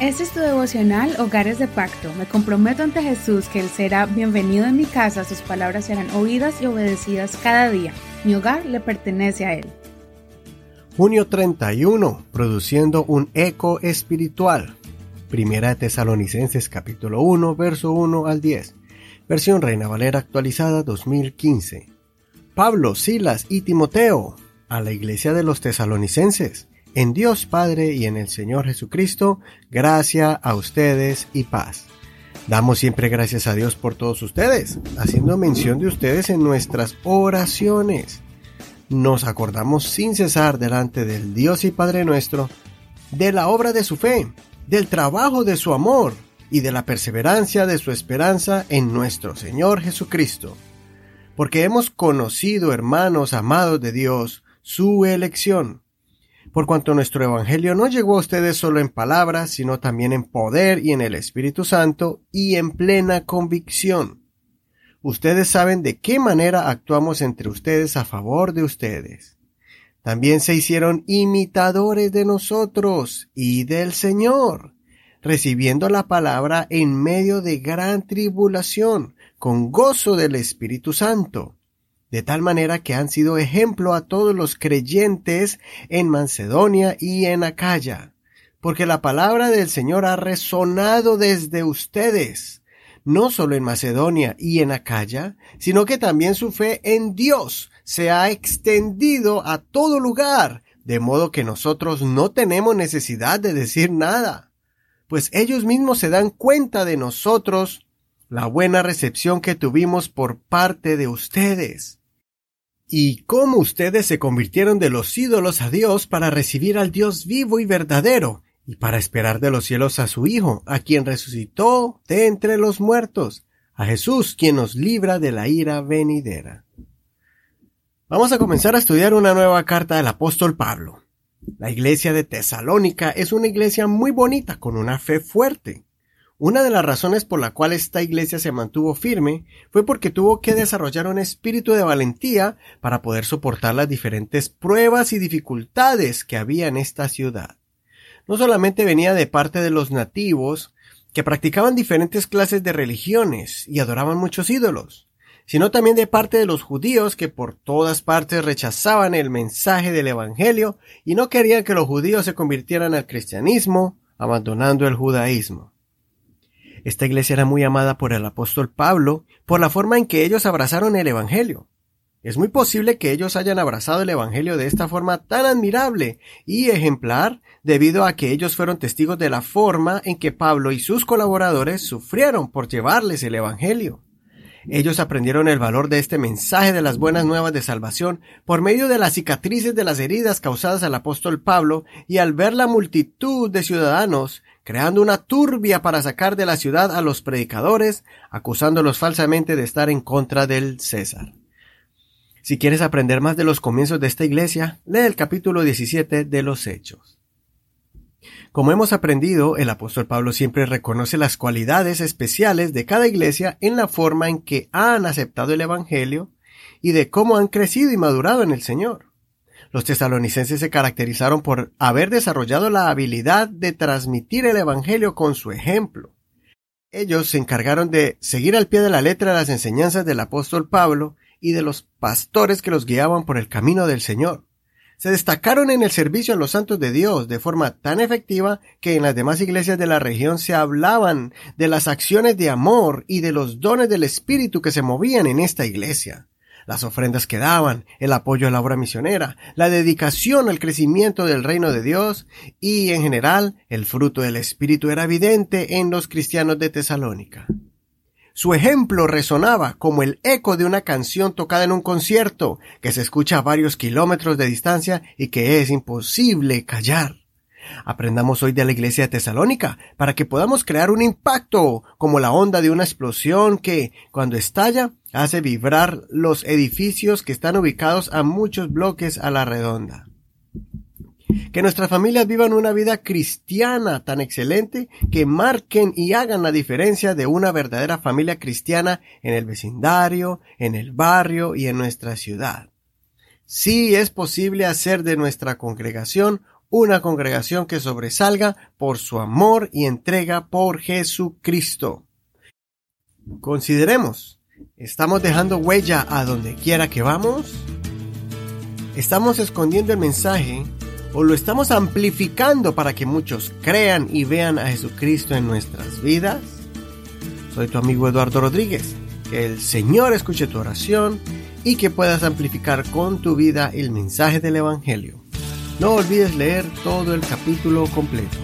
Este es tu devocional Hogares de Pacto. Me comprometo ante Jesús que Él será bienvenido en mi casa, sus palabras serán oídas y obedecidas cada día. Mi hogar le pertenece a Él. Junio 31, produciendo un eco espiritual. Primera de Tesalonicenses capítulo 1, verso 1 al 10. Versión Reina Valera actualizada 2015. Pablo, Silas y Timoteo, a la iglesia de los tesalonicenses en Dios Padre y en el Señor Jesucristo, gracia a ustedes y paz. Damos siempre gracias a Dios por todos ustedes, haciendo mención de ustedes en nuestras oraciones. Nos acordamos sin cesar delante del Dios y Padre nuestro de la obra de su fe, del trabajo de su amor y de la perseverancia de su esperanza en nuestro Señor Jesucristo. Porque hemos conocido, hermanos amados de Dios, su elección por cuanto nuestro Evangelio no llegó a ustedes solo en palabras, sino también en poder y en el Espíritu Santo y en plena convicción. Ustedes saben de qué manera actuamos entre ustedes a favor de ustedes. También se hicieron imitadores de nosotros y del Señor, recibiendo la palabra en medio de gran tribulación, con gozo del Espíritu Santo de tal manera que han sido ejemplo a todos los creyentes en Macedonia y en Acaya, porque la palabra del Señor ha resonado desde ustedes, no solo en Macedonia y en Acaya, sino que también su fe en Dios se ha extendido a todo lugar, de modo que nosotros no tenemos necesidad de decir nada, pues ellos mismos se dan cuenta de nosotros la buena recepción que tuvimos por parte de ustedes y cómo ustedes se convirtieron de los ídolos a Dios para recibir al Dios vivo y verdadero, y para esperar de los cielos a su Hijo, a quien resucitó de entre los muertos, a Jesús, quien nos libra de la ira venidera. Vamos a comenzar a estudiar una nueva carta del apóstol Pablo. La iglesia de Tesalónica es una iglesia muy bonita, con una fe fuerte. Una de las razones por la cual esta iglesia se mantuvo firme fue porque tuvo que desarrollar un espíritu de valentía para poder soportar las diferentes pruebas y dificultades que había en esta ciudad. No solamente venía de parte de los nativos, que practicaban diferentes clases de religiones y adoraban muchos ídolos, sino también de parte de los judíos que por todas partes rechazaban el mensaje del Evangelio y no querían que los judíos se convirtieran al cristianismo, abandonando el judaísmo. Esta iglesia era muy amada por el apóstol Pablo por la forma en que ellos abrazaron el Evangelio. Es muy posible que ellos hayan abrazado el Evangelio de esta forma tan admirable y ejemplar debido a que ellos fueron testigos de la forma en que Pablo y sus colaboradores sufrieron por llevarles el Evangelio. Ellos aprendieron el valor de este mensaje de las buenas nuevas de salvación por medio de las cicatrices de las heridas causadas al apóstol Pablo y al ver la multitud de ciudadanos creando una turbia para sacar de la ciudad a los predicadores, acusándolos falsamente de estar en contra del César. Si quieres aprender más de los comienzos de esta iglesia, lee el capítulo 17 de los Hechos. Como hemos aprendido, el apóstol Pablo siempre reconoce las cualidades especiales de cada iglesia en la forma en que han aceptado el Evangelio y de cómo han crecido y madurado en el Señor. Los tesalonicenses se caracterizaron por haber desarrollado la habilidad de transmitir el Evangelio con su ejemplo. Ellos se encargaron de seguir al pie de la letra las enseñanzas del apóstol Pablo y de los pastores que los guiaban por el camino del Señor. Se destacaron en el servicio a los santos de Dios de forma tan efectiva que en las demás iglesias de la región se hablaban de las acciones de amor y de los dones del Espíritu que se movían en esta iglesia las ofrendas que daban, el apoyo a la obra misionera, la dedicación al crecimiento del reino de Dios y, en general, el fruto del Espíritu era evidente en los cristianos de Tesalónica. Su ejemplo resonaba como el eco de una canción tocada en un concierto que se escucha a varios kilómetros de distancia y que es imposible callar. Aprendamos hoy de la iglesia de Tesalónica para que podamos crear un impacto como la onda de una explosión que, cuando estalla, hace vibrar los edificios que están ubicados a muchos bloques a la redonda. Que nuestras familias vivan una vida cristiana tan excelente que marquen y hagan la diferencia de una verdadera familia cristiana en el vecindario, en el barrio y en nuestra ciudad. Sí es posible hacer de nuestra congregación una congregación que sobresalga por su amor y entrega por Jesucristo. Consideremos, ¿estamos dejando huella a donde quiera que vamos? ¿Estamos escondiendo el mensaje o lo estamos amplificando para que muchos crean y vean a Jesucristo en nuestras vidas? Soy tu amigo Eduardo Rodríguez. Que el Señor escuche tu oración y que puedas amplificar con tu vida el mensaje del Evangelio. No olvides leer todo el capítulo completo.